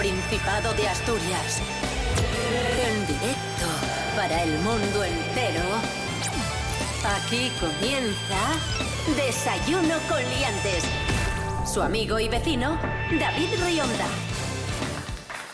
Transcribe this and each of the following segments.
Principado de Asturias. En directo para el mundo entero. Aquí comienza Desayuno con Liantes. Su amigo y vecino, David Rionda.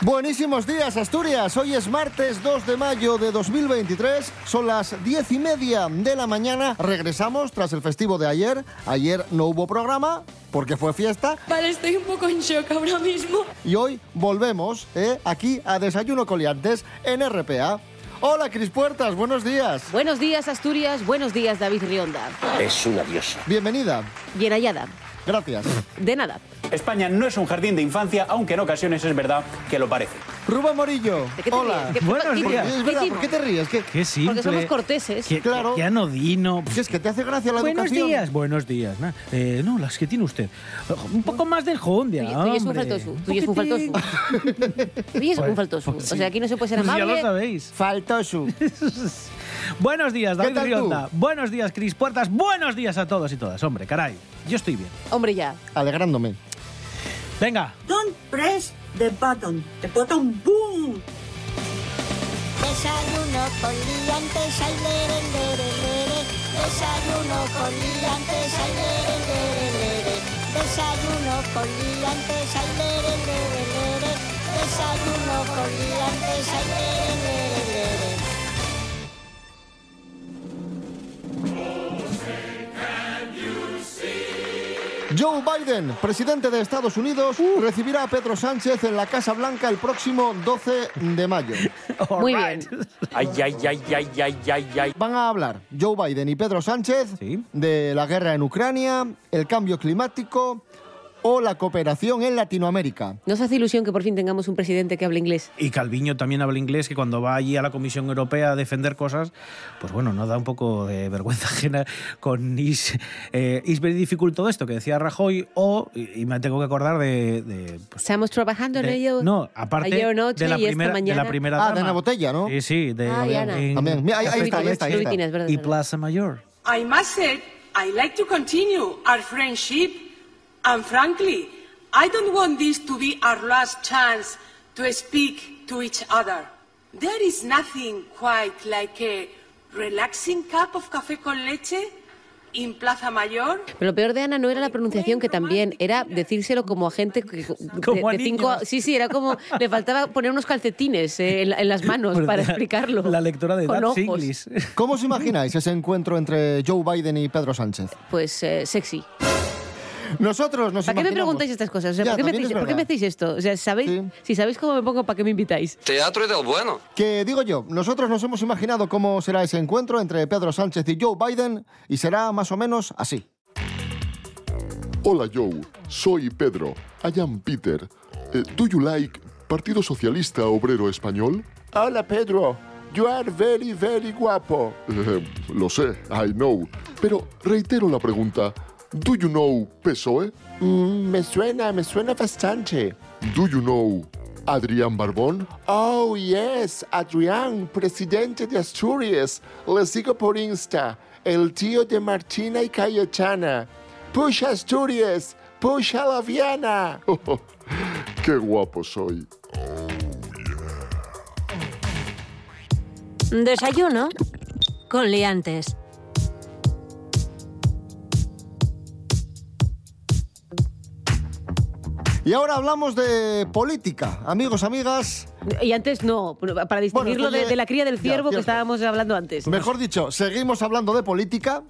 Buenísimos días, Asturias. Hoy es martes 2 de mayo de 2023. Son las diez y media de la mañana. Regresamos tras el festivo de ayer. Ayer no hubo programa porque fue fiesta. Vale, estoy un poco en shock ahora mismo. Y hoy volvemos ¿eh? aquí a Desayuno Coliantes en RPA. Hola, Cris Puertas, buenos días. Buenos días, Asturias. Buenos días, David Rionda. Es una diosa. Bienvenida. Bien hallada. Gracias. De nada. España no es un jardín de infancia, aunque en ocasiones es verdad que lo parece. Rubén Morillo. ¿De qué te Hola. ríes? ¿Qué- Buenos qué- días. Es verdad? ¿por qué te ríes? ¿Qué, Qué simple. Porque somos corteses. Qué, Claro. qué anodino. es que te hace gracia la Buenos educación? días, buenos días. Na- eh, no, las que tiene usted. Un poco más de enjundia, Tú, tú y es un hombre. faltoso. Tú y es un faltoso. Tú y es un Pues- faltoso. pues O sea, aquí no se puede ser Pues ya amable. lo sabéis. Faltoso. Buenos días, David? Rionda. Buenos días, Cris Puertas. Buenos días a todos y todas. Hombre, caray. Yo estoy bien. Hombre, ya. Alegrándome. Venga. Don't press the button. The button boom. Desayuno con liantes, ay, lere, lere, lere. Desayuno con liantes, ay, lere, lere, lere. Desayuno con liantes, ay, lere, lere, lere. Desayuno con liantes, ay, lere, lere, lere. Joe Biden, presidente de Estados Unidos, recibirá a Pedro Sánchez en la Casa Blanca el próximo 12 de mayo. Muy right. bien. Ay, ay, ay, ay, ay, ay, ay. Van a hablar Joe Biden y Pedro Sánchez Sí. de la guerra en Ucrania, el cambio climático o la cooperación en Latinoamérica. Nos hace ilusión que por fin tengamos un presidente que hable inglés. Y Calviño también habla inglés, que cuando va allí a la Comisión Europea a defender cosas, pues bueno, no da un poco de vergüenza ajena con is, eh, is very difficult todo esto que decía Rajoy, o, y, y me tengo que acordar de... de, pues, Estamos trabajando en de- ello. no, aparte ayer noche de, la y esta primera, de mañana. la primera Ah, de dama. Ana Botella, ¿no? Sí, sí. De, Ana. en- También. Mira, ahí- ahí está, ahí está, ahí está. Y. Plaza Mayor. I must say, I like to continue our friendship, and frankly, I don't want this to be our last chance to speak to each other. There is nothing quite like a relaxing cup of café con leche in Plaza Mayor. Pero lo peor de Ana no era la pronunciación, que también era decírselo como a gente que- de, Como a de cinco. Sí, sí, era como. Le faltaba poner unos calcetines eh, en, en las manos para la- explicarlo. La lectora de Dutch. English. ¿Cómo os imagináis ese encuentro entre Joe Biden y Pedro Sánchez? Pues eh, sexy. Nosotros nos ¿Para qué me preguntáis estas cosas? O sea, Ya, ¿por, qué me hacéis, es por qué me verdad. hacéis esto? O sea, ¿sabéis? Sí. Si sabéis cómo me pongo, ¿para qué me invitáis? Teatro y del bueno. Que digo yo, nosotros nos hemos imaginado cómo será ese encuentro entre Pedro Sánchez y Joe Biden y será más o menos así. Hola Joe, soy Pedro. I am Peter. Eh, do you like Partido Socialista Obrero Español? Hola Pedro, you are very, very guapo. Eh, lo sé, I know. Pero reitero la pregunta. Do you know PSOE? Mm, me suena, me suena bastante. Do you know Adrián Barbón? Oh, yes, Adrián, presidente de Asturias. Le sigo por Insta, el tío de Martina y Cayetana. Push Asturias, push a la Viana. Qué guapo soy. Desayuno con liantes. Y ahora hablamos de política, amigos, amigas. Y antes no, para distinguirlo esto de, la cría del ya, ciervo que estábamos hablando antes. Mejor dicho, seguimos hablando de política.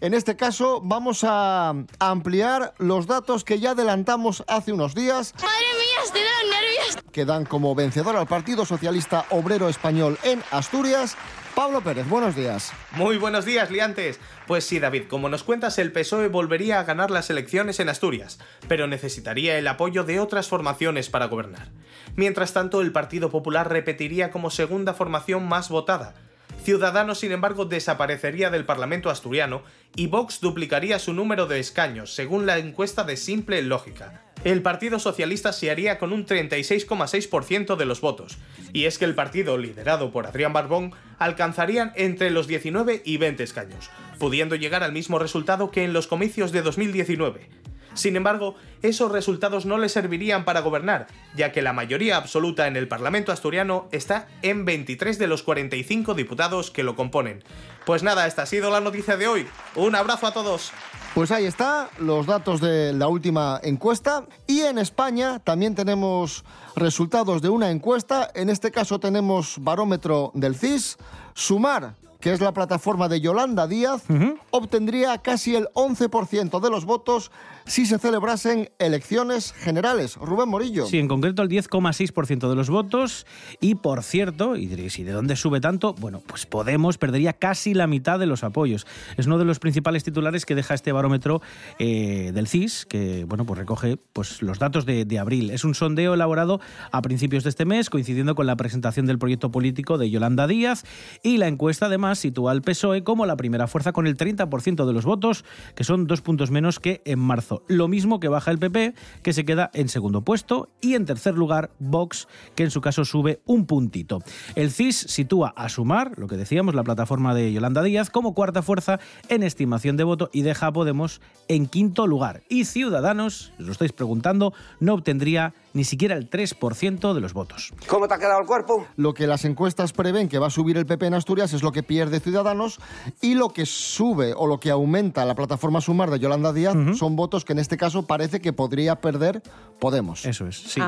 En este caso vamos a ampliar los datos que ya adelantamos hace unos días Madre mía, estoy de los nervios. que dan como vencedor al Partido Socialista Obrero Español en Asturias. Pablo Pérez, buenos días. Muy buenos días, liantes. Pues sí, David, como nos cuentas, el PSOE volvería a ganar las elecciones en Asturias, pero necesitaría el apoyo de otras formaciones para gobernar. Mientras tanto, el Partido Popular repetiría como segunda formación más votada. Ciudadanos, sin embargo, desaparecería del Parlamento asturiano y Vox duplicaría su número de escaños, según la encuesta de Simple Lógica. El Partido Socialista se haría con un 36,6% de los votos, y es que el partido, liderado por Adrián Barbón, alcanzarían entre los 19 y 20 escaños, pudiendo llegar al mismo resultado que en los comicios de 2019. Sin embargo, esos resultados no le servirían para gobernar, ya que la mayoría absoluta en el Parlamento asturiano está en 23 de los 45 diputados que lo componen. Pues nada, esta ha sido la noticia de hoy. Un abrazo a todos. Pues ahí está, los datos de la última encuesta. Y en España también tenemos resultados de una encuesta. En este caso tenemos barómetro del CIS. Sumar que es la plataforma de Yolanda Díaz, obtendría casi el 11% de los votos si se celebrasen elecciones generales. Rubén Morillo. Sí, en concreto el 10,6% de los votos. Y por cierto, y diréis, ¿y de dónde sube tanto? Bueno, pues Podemos perdería casi la mitad de los apoyos. Es uno de los principales titulares que deja este barómetro eh, del CIS, que bueno, pues recoge pues, los datos de, de abril. Es un sondeo elaborado a principios de este mes, coincidiendo con la presentación del proyecto político de Yolanda Díaz. Y la encuesta, además, sitúa al PSOE como la primera fuerza con el 30% de los votos, que son dos puntos menos que en marzo. Lo mismo que baja el PP, que se queda en segundo puesto, y en tercer lugar Vox, que en su caso sube un puntito. El CIS sitúa a Sumar, lo que decíamos, la plataforma de Yolanda Díaz, como cuarta fuerza en estimación de voto y deja a Podemos en quinto lugar. Y Ciudadanos, os lo estáis preguntando, no obtendría ni siquiera el 3% de los votos. ¿Cómo te ha quedado el cuerpo? Lo que las encuestas prevén que va a subir el PP en Asturias es lo que pierde Ciudadanos y lo que sube o lo que aumenta la plataforma Sumar de Yolanda Díaz son votos que en este caso parece que podría perder Podemos. Eso es, sí.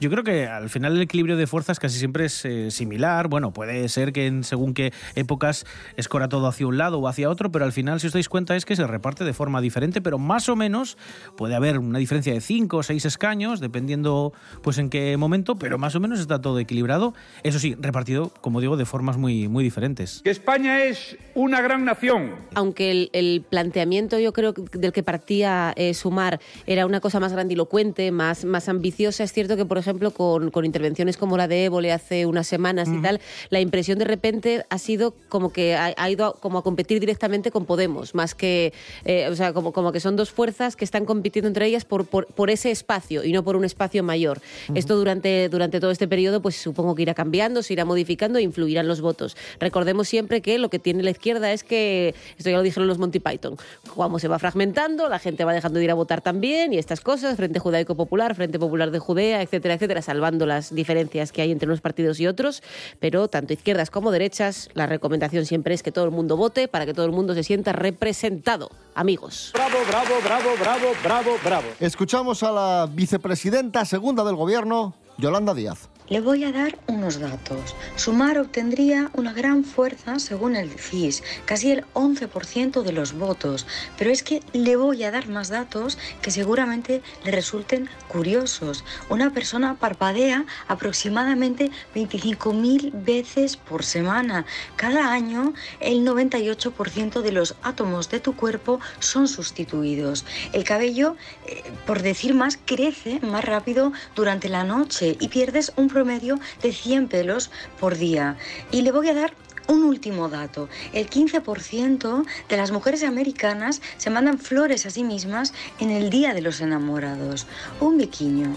Yo creo que al final el equilibrio de fuerzas casi siempre es eh, similar. Bueno, puede ser que en según qué épocas escora todo hacia un lado o hacia otro, pero al final, si os dais cuenta, es que se reparte de forma diferente, pero más o menos puede haber una diferencia de 5 o 6 escaños, dependiendo pues en qué momento, pero más o menos está todo equilibrado. Eso sí, repartido, como digo, de formas muy, muy diferentes. Que España es una gran nación. Aunque el, el planteamiento, yo creo, del que partía eh, Sumar era una cosa más grandilocuente, más más, ambiciosa. Es cierto que, por ejemplo, con, intervenciones como la de Évole hace unas semanas y tal, la impresión de repente ha sido como que ha, ido a, como a competir directamente con Podemos, más que, eh, o sea, como, como que son dos fuerzas que están compitiendo entre ellas por, por, ese espacio y no por un espacio mayor. Esto durante, durante todo este periodo, pues supongo que irá cambiando, se irá modificando e influirán los votos. Recordemos siempre que lo que tiene la izquierda es que, esto ya lo dijeron los Monty Python, como se va fragmentando, la gente va dejando de ir a votar también y estas cosas, Frente Judaico Popular Frente Popular de Judea, etcétera, etcétera, salvando las diferencias que hay entre unos partidos y otros, pero tanto izquierdas como derechas, la recomendación siempre es que todo el mundo vote para que todo el mundo se sienta representado. Amigos. Bravo, bravo, bravo, bravo, bravo, bravo. Escuchamos a la vicepresidenta segunda del gobierno, Yolanda Díaz. Le voy a dar unos datos. Sumar obtendría una gran fuerza según el CIS, casi el 11% de los votos, pero es que le voy a dar más datos que seguramente le resulten curiosos. Una persona parpadea aproximadamente 25.000 veces por semana. Cada año el 98% de los átomos de tu cuerpo son sustituidos. El cabello, eh, por decir más, crece más rápido durante la noche y pierdes un promedio de 100 pelos por día. Y le voy a dar un último dato. El 15% de las mujeres americanas se mandan flores a sí mismas en el Día de los Enamorados. Un biquiño.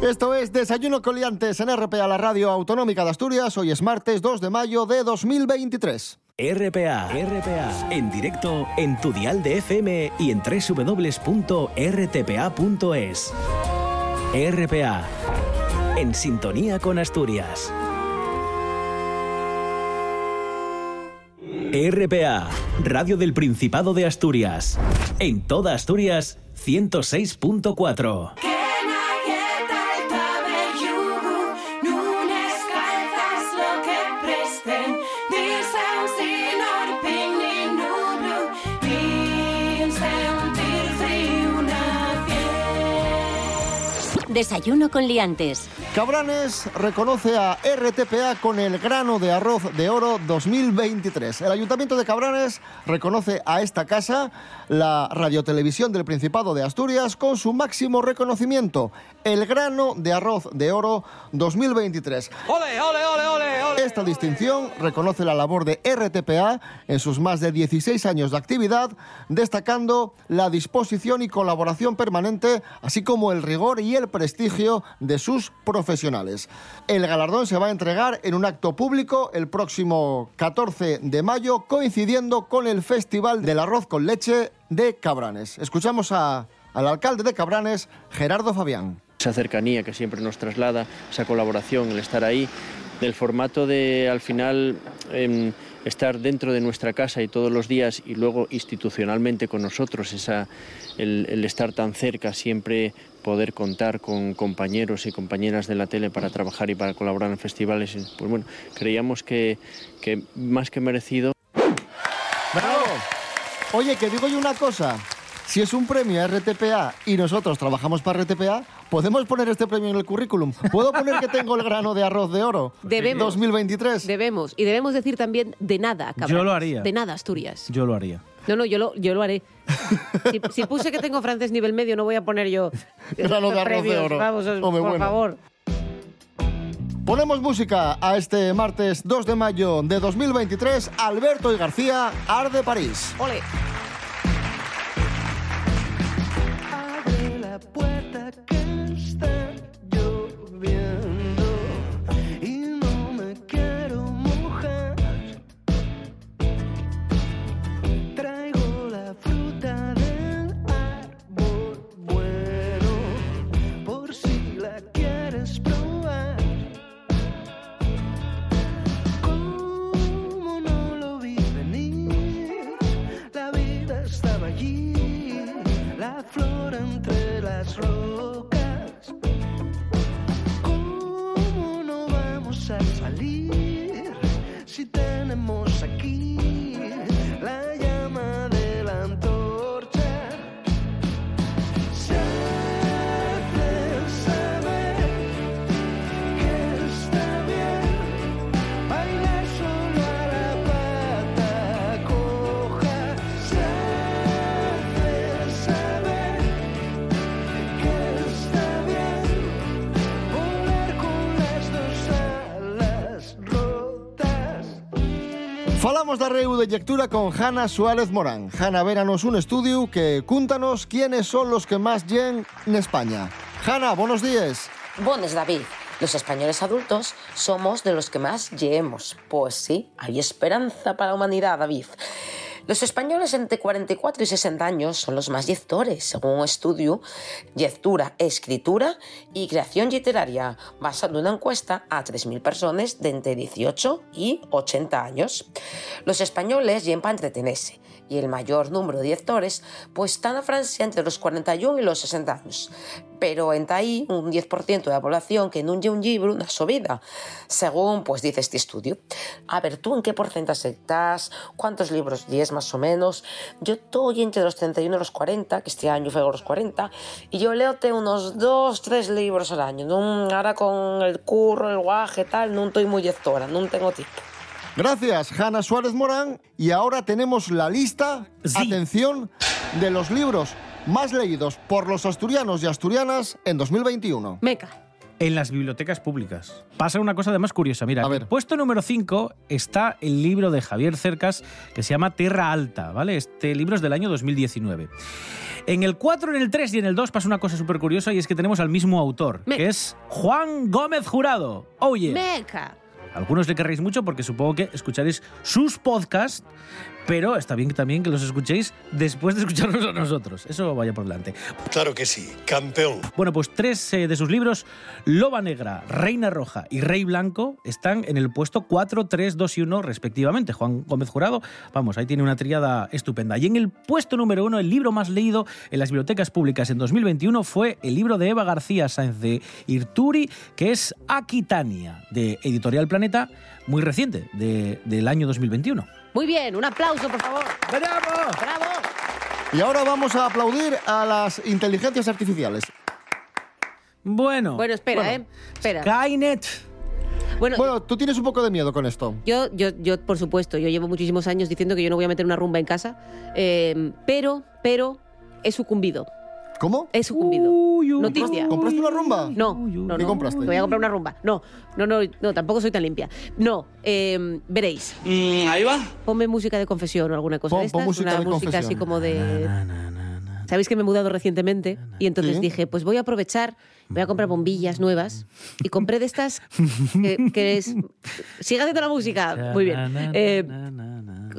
Esto es Desayuno Coliantes en RPA, la radio autonómica de Asturias. Hoy es martes 2 de mayo de 2023. RPA, RPA, en directo en tu dial de FM y en www.rtpa.es. RPA, en sintonía con Asturias. RPA, Radio del Principado de Asturias. En toda Asturias, 106.4. Desayuno con liantes. Cabranes reconoce a RTPA con el grano de arroz de oro 2023. El Ayuntamiento de Cabranes reconoce a esta casa, la radiotelevisión del Principado de Asturias, con su máximo reconocimiento, el grano de arroz de oro 2023. ¡Ole, ole, ole, ole! ole esta distinción reconoce la labor de RTPA en sus más de 16 años de actividad, destacando la disposición y colaboración permanente, así como el rigor y el prestigio de sus profesionales. El galardón se va a entregar en un acto público el próximo 14 de mayo, coincidiendo con el Festival del Arroz con Leche de Cabranes. Escuchamos a- al alcalde de Cabranes, Gerardo Fabián. esa cercanía que siempre nos traslada, esa colaboración, el estar ahí, del formato de al final em, estar dentro de nuestra casa y todos los días y luego institucionalmente con nosotros, esa, el, estar tan cerca, siempre poder contar con compañeros y compañeras de la tele para trabajar y para colaborar en festivales, pues bueno, creíamos que, que más que merecido. ¡Bravo! Oye, que digo yo una cosa. Si es un premio a RTPA y nosotros trabajamos para RTPA, podemos poner este premio en el currículum. ¿Puedo poner que tengo el grano de arroz de oro? Debemos. 2023. Debemos. Y debemos decir también de nada, Cabranes. Yo lo haría. De nada, Asturias. Yo lo haría. No, no, yo lo, yo lo haré. si, si puse que tengo francés nivel medio, no voy a poner yo. Grano de arroz de oro. Vamos, Hombre, por bueno. favor. Ponemos música a este martes 2 de mayo de 2023. Alberto y García, Arde París. Ole. La puerta que está Falamos de reu de lectura con Hanna Suárez Morán. Hanna, véranos un estudio que cúntanos quiénes son los que más llen en España. Hanna, buenos días. Buenos, David. Los españoles adultos somos de los que más lleemos. Pues sí, hay esperanza para la humanidad, David. Los españoles entre 44 y 60 años son los más lectores, según un estudio Lectura, Escritura y Creación Literaria, basado en una encuesta a 3.000 personas de entre 18 y 80 años. Los españoles llegan para entretenerse y el mayor número de lectores pues están a Francia entre los 41 y los 60 años. Pero entre ahí un 10% de la población que no lee un libro una su vida, según pues dice este estudio. A ver, ¿tú en qué porcentaje estás? ¿Cuántos libros lees más o menos? Yo estoy entre los 31 y los 40, que este año fue los 40, y yo leo unos 2, 3 libros al año. Ahora con el curro, el guaje, tal, no estoy muy lectora, no tengo tiempo. Gracias, Hanna Suárez Morán. Y ahora tenemos la lista, atención, de los libros más leídos por los asturianos y asturianas en 2021. Meca. En las bibliotecas públicas. Pasa una cosa además curiosa. Mira, en puesto número 5 está el libro de Javier Cercas que se llama Tierra Alta, ¿vale? Este libro es del año 2019. En el 4, en el 3 y en el 2 pasa una cosa súper curiosa y es que tenemos al mismo autor, que es Juan Gómez Jurado. Oye. Meca. Algunos le querréis mucho porque supongo que escucharéis sus podcasts, pero está bien también que los escuchéis después de escucharnos a nosotros. Eso vaya por delante. Claro que sí, campeón. Bueno, pues tres eh, de sus libros, Loba Negra, Reina Roja y Rey Blanco, están en el puesto 4, 3, 2 y 1 respectivamente. Juan Gómez Jurado, vamos, ahí tiene una triada estupenda. Y en el puesto número 1, el libro más leído en las bibliotecas públicas en 2021 fue el libro de Eva García Sáenz de Irturi, que es Aquitania, de Editorial Planeta, muy reciente, de- del año 2021. Muy bien, un aplauso, por favor. ¡Bravo! ¡Bravo! Y ahora vamos a aplaudir a las inteligencias artificiales. Bueno. Bueno, espera, Bueno. ¿eh? Espera. Skynet. Bueno, Bueno, tú tienes un poco de miedo con esto. Yo, yo, yo, por supuesto, yo llevo muchísimos años diciendo que yo no voy a meter una rumba en casa, eh, pero, pero he sucumbido. ¿Cómo? He sucumbido. Noticia. ¿Compraste una rumba? No, no, ¿Qué no. compraste? Me voy a comprar una rumba. No, no, no, no, tampoco soy tan limpia. No, eh, veréis. ahí va. Ponme música de confesión o alguna cosa Pon- de pon estas. música una de música así como de. Sabéis que me he mudado recientemente y entonces Sí. dije, pues voy a aprovechar, voy a comprar bombillas nuevas y compré de estas que, es... Sigue haciendo la música. Muy bien. Eh,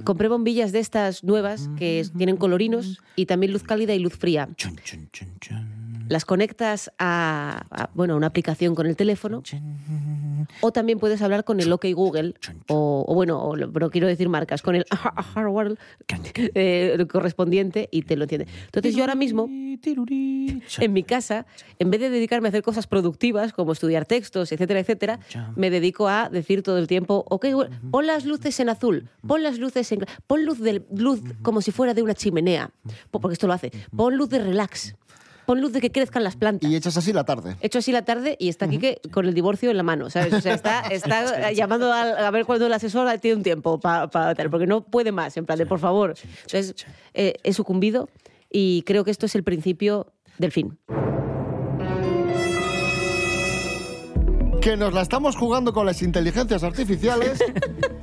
compré bombillas de estas nuevas que tienen colorinos y también luz cálida y luz fría. Las conectas a, bueno, una aplicación con el teléfono o también puedes hablar con el OK Google o, bueno, o lo- no quiero decir marcas, con el hardware eh, correspondiente y te lo entiende. Entonces yo ahora mismo en mi casa, en vez de dedicarme a hacer cosas productivas como estudiar textos, etcétera, etcétera, me dedico a decir todo el tiempo, ok, pon las luces en azul, pon las luces en... Pon luz, de, luz como si fuera de una chimenea, po- porque esto lo hace. Pon luz de relax. Pon luz de que crezcan las plantas. Y echas así la tarde. Hecho así la tarde y está aquí que, con el divorcio en la mano, ¿sabes? O sea, está, está llamando al- a, ver cuándo el asesor tiene un tiempo para tal, porque no puede más, en plan de por favor. Entonces, eh, he sucumbido y creo que esto es el principio del fin. Que nos la estamos jugando con las inteligencias artificiales.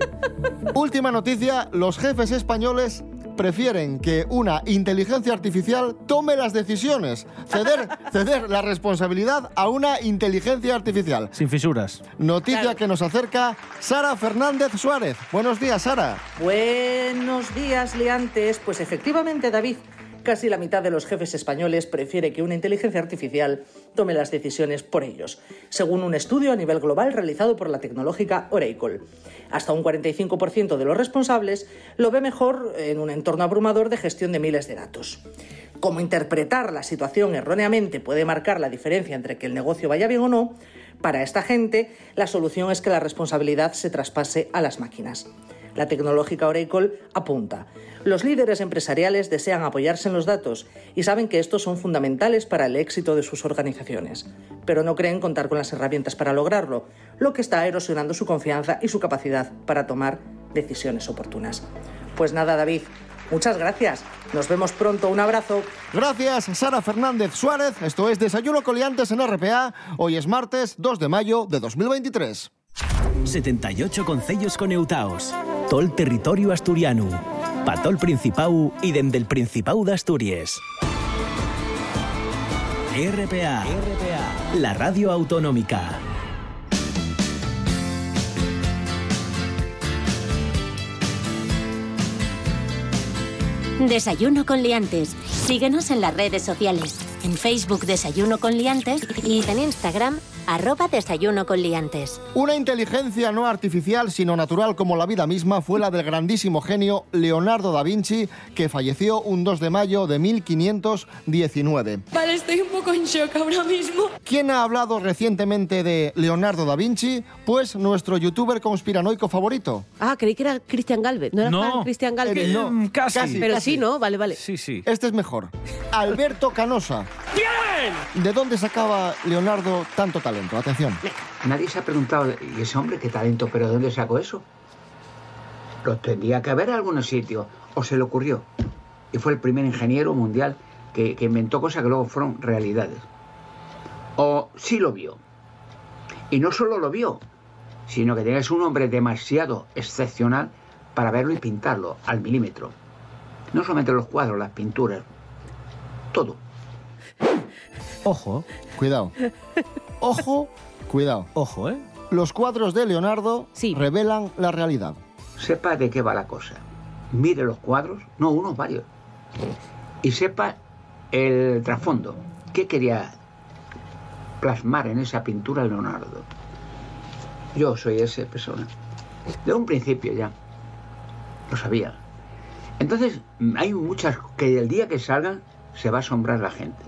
Última noticia, los jefes españoles prefieren que una inteligencia artificial tome las decisiones, ceder, ceder la responsabilidad a una inteligencia artificial. Sin fisuras. Noticia que nos acerca Sara Fernández Suárez. Buenos días, Sara. Buenos días, liantes. Pues efectivamente, David, casi la mitad de los jefes españoles prefiere que una inteligencia artificial tome las decisiones por ellos, según un estudio a nivel global realizado por la tecnológica Oracle. Hasta un 45% de los responsables lo ve mejor en un entorno abrumador de gestión de miles de datos. Cómo interpretar la situación erróneamente puede marcar la diferencia entre que el negocio vaya bien o no, para esta gente la solución es que la responsabilidad se traspase a las máquinas. La tecnológica Oracle apunta. Los líderes empresariales desean apoyarse en los datos y saben que estos son fundamentales para el éxito de sus organizaciones, pero no creen contar con las herramientas para lograrlo, lo que está erosionando su confianza y su capacidad para tomar decisiones oportunas. Pues nada, David, muchas gracias. Nos vemos pronto. Un abrazo. Gracias, Sara Fernández Suárez. Esto es Desayuno Coliantes en RPA. Hoy es martes 2 de mayo de 2023. 78 concellos coneutaos. Tol territorio asturiano. Patol Principau y dende el Principau de Asturias. RPA. La radio autonómica. Desayuno con liantes. Síguenos en las redes sociales. En Facebook Desayuno con liantes y en Instagram arroba Desayuno con liantes. Una inteligencia no artificial, sino natural como la vida misma, fue la del grandísimo genio Leonardo da Vinci, que falleció un 2 de mayo de 1519. Vale, estoy un poco en shock ahora mismo. ¿Quién ha hablado recientemente de Leonardo da Vinci? Pues nuestro youtuber conspiranoico favorito. Ah, creí que era Cristian Galvez. ¿No era No. Cristian Galvez? Eh, no, Mm, casi, casi, Pero casi. sí, ¿no? Vale, vale. Sí, sí. Este es mejor. Alberto Canosa. ¡Bien! ¿De dónde sacaba Leonardo tanto talento? Atención. Nadie se ha preguntado, ¿y ese hombre qué talento? ¿Pero de dónde sacó eso? Lo tendría que haber en algún sitio, o se le ocurrió. Y fue el primer ingeniero mundial que, que inventó cosas que luego fueron realidades. O sí lo vio. Y no solo lo vio, sino que tenía que ser un hombre demasiado excepcional para verlo y pintarlo al milímetro. No solamente los cuadros, las pinturas, todo. Ojo. Cuidado. Ojo, cuidado. Ojo, ¿eh? Los cuadros de Leonardo revelan la realidad. Sepa de qué va la cosa. Mire los cuadros, no unos, varios. Y sepa el trasfondo. ¿Qué quería plasmar en esa pintura Leonardo? Yo soy esa persona. De un principio ya. Lo sabía. Entonces, hay muchas que el día que salgan se va a asombrar la gente.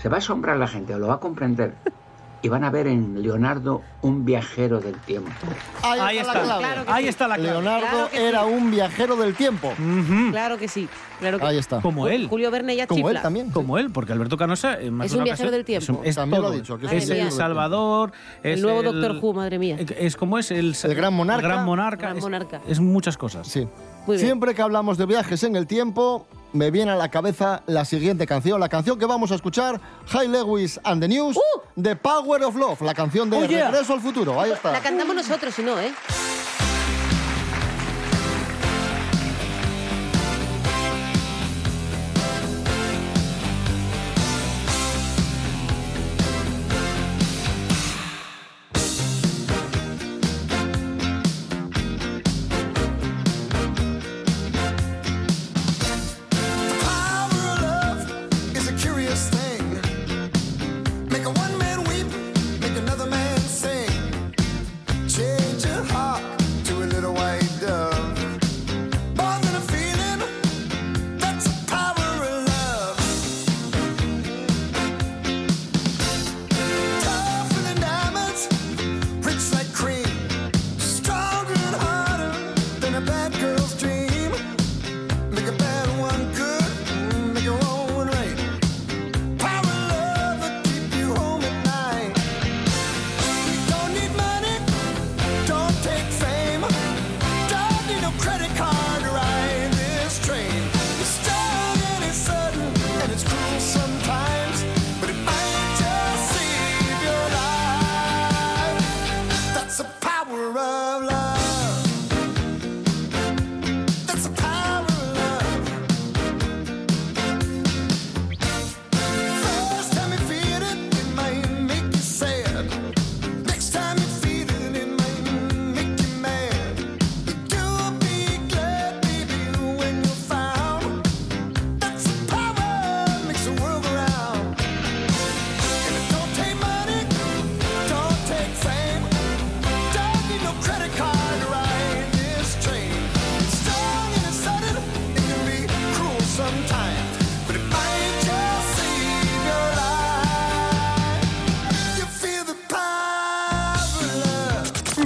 Se va a asombrar la gente, lo va a comprender. Y van a ver en Leonardo un viajero del tiempo. Ahí, Ahí está, está. la clave. Claro que Ahí sí. está la clave. Leonardo Claro que sí. era un viajero del tiempo. Claro que sí. Claro que Ahí está. Como él. Julio Verne ya Como él también. Como él, porque Alberto Canosa Es un viajero ocasión del tiempo. Es, un- es También lo todo. ha dicho, que es el Salvador. El nuevo el- Doctor Who, madre mía. Es como es el, El gran monarca. el gran monarca. Gran es- monarca. Es, muchas cosas. Sí. Muy bien. Siempre que hablamos de viajes en el tiempo, me viene a la cabeza la siguiente canción. La canción que vamos a escuchar, High Lewis and the News, The Power of Love, la canción de Uh. Oh, yeah. Regreso al Futuro. Ahí está. La cantamos nosotros, si no, ¿eh?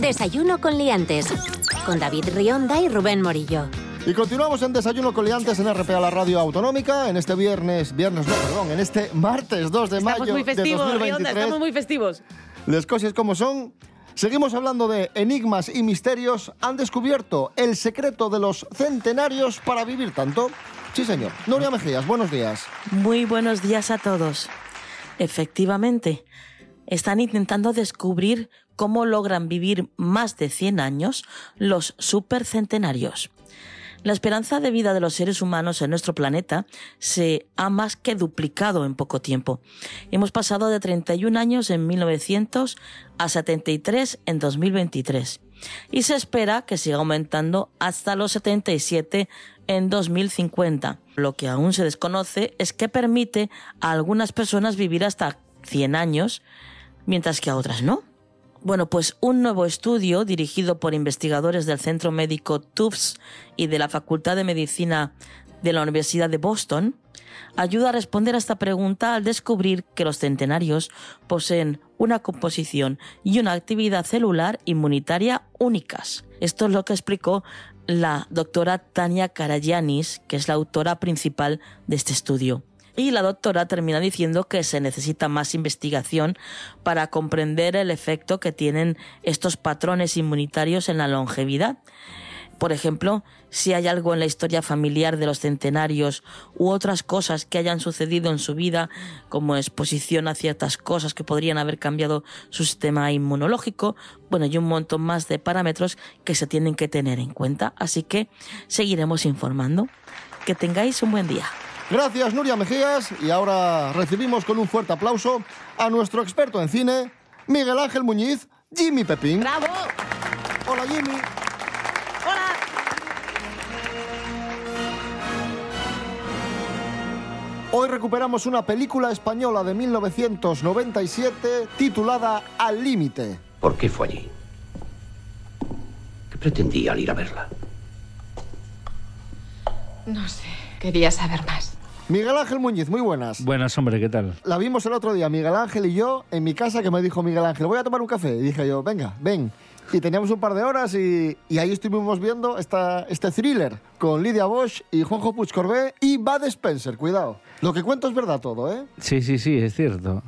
Desayuno con liantes. Con David Rionda y Rubén Morillo. Y continuamos en Desayuno con Liantes en RPA, la radio autonómica, en este viernes, viernes no, perdón, en este martes 2 de Estamos mayo muy de festivos, Rionda, 2023. estamos muy festivos. Las cosas como son. Seguimos hablando de enigmas y misterios. Han descubierto el secreto de los centenarios para vivir tanto. Sí, señor. Nuria Mejías, buenos días. Muy buenos días a todos. Efectivamente, están intentando descubrir cómo logran vivir más de 100 años los supercentenarios. La esperanza de vida de los seres humanos en nuestro planeta se ha más que duplicado en poco tiempo. Hemos pasado de 31 años en 1900 a 73 en 2023 y se espera que siga aumentando hasta los 77 en 2050. Lo que aún se desconoce es que permite a algunas personas vivir hasta 100 años, mientras que a otras no. Bueno, pues un nuevo estudio dirigido por investigadores del Centro Médico Tufts y de la Facultad de Medicina de la Universidad de Boston ayuda a responder a esta pregunta al descubrir que los centenarios poseen una composición y una actividad celular inmunitaria únicas. Esto es lo que explicó la doctora Tania Karayanis, que es la autora principal de este estudio. Y la doctora termina diciendo que se necesita más investigación para comprender el efecto que tienen estos patrones inmunitarios en la longevidad. Por ejemplo, si hay algo en la historia familiar de los centenarios u otras cosas que hayan sucedido en su vida, como exposición a ciertas cosas que podrían haber cambiado su sistema inmunológico, bueno, y un montón más de parámetros que se tienen que tener en cuenta. Así que seguiremos informando. Que tengáis un buen día. Gracias, Nuria Mejías. Y ahora recibimos con un fuerte aplauso a nuestro experto en cine, Miguel Ángel Muñiz, Jimmy Pepín. ¡Bravo! Hola, Jimmy. Hoy recuperamos una película española de 1997 titulada Al límite. ¿Por qué fue allí? ¿Qué pretendía al ir a verla? No sé, quería saber más. Miguel Ángel Muñiz, muy buenas. Buenas, hombre, ¿qué tal? La vimos el otro día, Miguel Ángel y yo, en mi casa, que me dijo Miguel Ángel, voy a tomar un café. Y dije yo, venga, ven. Y teníamos un par de horas y, y ahí estuvimos viendo esta, este thriller con Lidia Bosch y Juanjo Puig Corbé y Bud Spencer, cuidado. Lo que cuento es verdad todo, ¿eh? Sí, sí, sí, es cierto.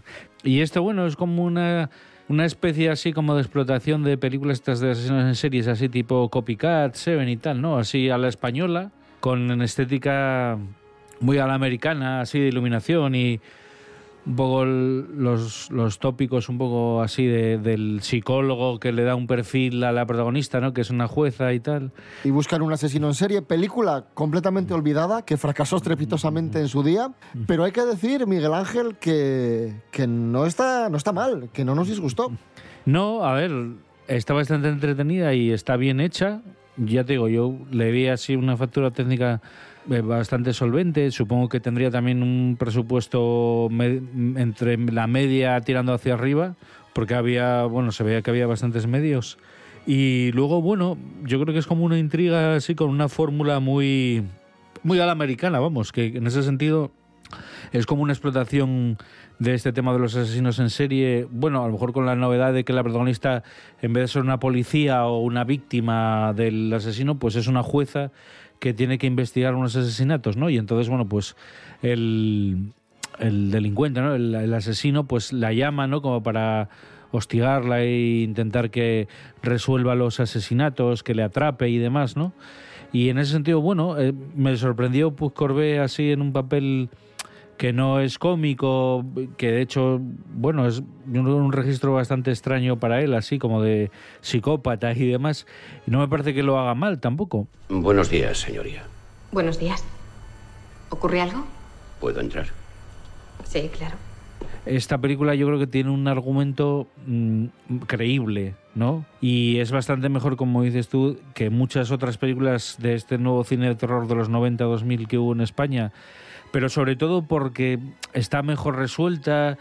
Y esto, bueno, es como una, una especie así como de explotación de películas estas de asesinos en series, así tipo Copycat, Seven y tal, ¿no? Así a la española, con estética muy a la americana, así de iluminación y un poco los, los tópicos un poco así de- del psicólogo que le da un perfil a la protagonista, ¿no? Que es una jueza y tal. Y buscan un asesino en serie, película completamente olvidada, que fracasó estrepitosamente en su día. Pero hay que decir, Miguel Ángel, que, que no, está, no está mal, que no nos disgustó. No, a ver, está bastante entretenida y está bien hecha. Ya te digo, yo le vi así una factura técnica bastante solvente. Supongo que tendría también un presupuesto entre la media tirando hacia arriba, porque había, bueno, se veía que había bastantes medios. Y luego, bueno, yo creo que es como una intriga así con una fórmula muy, muy a la americana, vamos, que en ese sentido es como una explotación de este tema de los asesinos en serie, bueno, a lo mejor con la novedad de que la protagonista, en vez de ser una policía o una víctima del asesino, pues es una jueza que tiene que investigar unos asesinatos, ¿no? Y entonces, bueno, pues el, el delincuente, ¿no? El, el asesino, pues la llama, ¿no? Como para hostigarla e intentar que resuelva los asesinatos, que le atrape y demás, ¿no? Y en ese sentido, bueno, eh, me sorprendió Puig Corbé así en un papel que no es cómico, que de hecho, bueno, es un, un registro bastante extraño para él, así como de psicópata y demás. Y no me parece que lo haga mal tampoco. Buenos días, señoría. Buenos días. ¿Ocurre algo? ¿Puedo entrar? Sí, claro. Esta película yo creo que tiene un argumento mm, creíble, ¿no? Y es bastante mejor, como dices tú, que muchas otras películas de este nuevo cine de terror de los 90-2000 que hubo en España, pero sobre todo porque está mejor resuelta,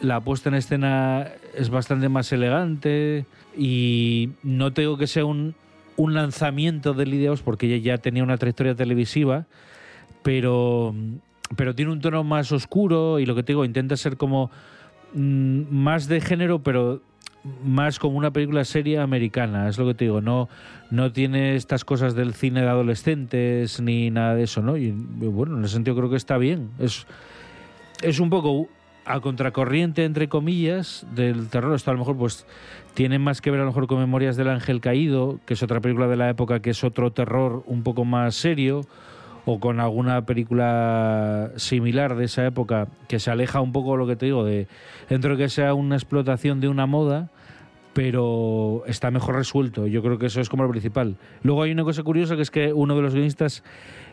la puesta en escena es bastante más elegante y no tengo que sea un, un lanzamiento de Lidiaos porque ella ya tenía una trayectoria televisiva, pero, pero tiene un tono más oscuro y lo que te digo, intenta ser como mm, más de género, pero más como una película seria americana, es lo que te digo, no, no tiene estas cosas del cine de adolescentes ni nada de eso, ¿no? Y bueno, en ese sentido creo que está bien. Es, es un poco a contracorriente, entre comillas, del terror. Esto a lo mejor pues tiene más que ver a lo mejor con Memorias del Ángel Caído, que es otra película de la época que es otro terror un poco más serio, o con alguna película similar de esa época que se aleja un poco lo que te digo, de dentro de que sea una explotación de una moda, pero está mejor resuelto. Yo creo que eso es como lo principal. Luego hay una cosa curiosa que es que uno de los guionistas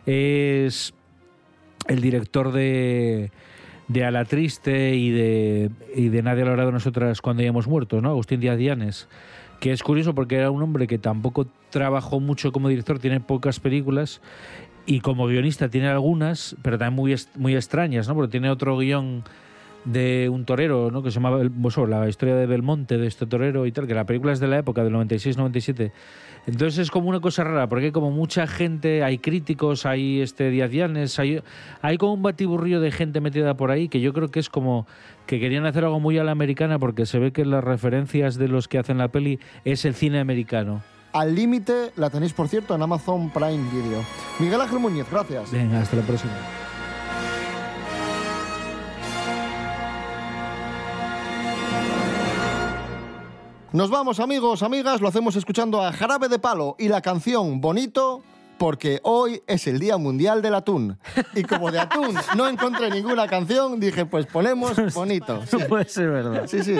es el director de, de A la Triste y de, y de Nadie hablará de nosotras cuando hayamos muerto, ¿no? Agustín Díaz Llanes. Que es curioso porque era un hombre que tampoco trabajó mucho como director, tiene pocas películas y como guionista tiene algunas, pero también muy, muy extrañas, ¿no? Porque tiene otro guion de un torero, ¿no? Que se llama pues, la historia de Belmonte, de este torero y tal, que la película es de la época, del 96-97. Entonces es como una cosa rara, porque hay como mucha gente, hay críticos, hay este Díaz hay, hay como un batiburrillo de gente metida por ahí que yo creo que es como que querían hacer algo muy a la americana porque se ve que las referencias de los que hacen la peli es el cine americano. Al límite la tenéis, por cierto, en Amazon Prime Video. Miguel Ángel Muñiz, gracias. Venga, hasta la próxima. Nos vamos, amigos, amigas, lo hacemos escuchando a Jarabe de Palo y la canción Bonito, porque hoy es el Día Mundial del Atún. Y como de atún no encontré ninguna canción, dije, pues ponemos Bonito. Sí. No puede ser verdad. Sí, sí.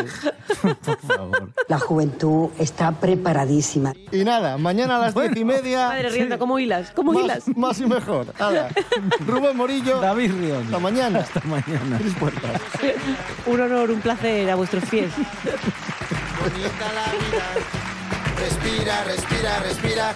Por favor. La juventud está preparadísima. Y nada, mañana a las diez y media. Madre Rionda, ¿cómo hilas? ¿Cómo más, hilas? Más y mejor. Hala. Rubén Morillo. David Rionda. Hasta mañana. Hasta mañana. Cris Puertas. Un honor, un placer a vuestros pies. bonita la vida. Respira, respira, respira.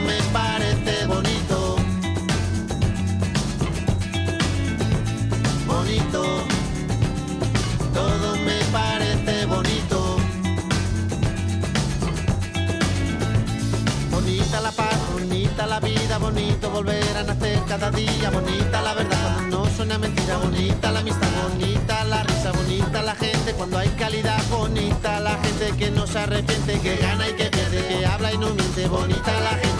La amistad, bonita la risa, bonita la gente cuando hay calidad. Bonita la gente que no se arrepiente, que gana y que pierde, que habla y no miente. Bonita la gente,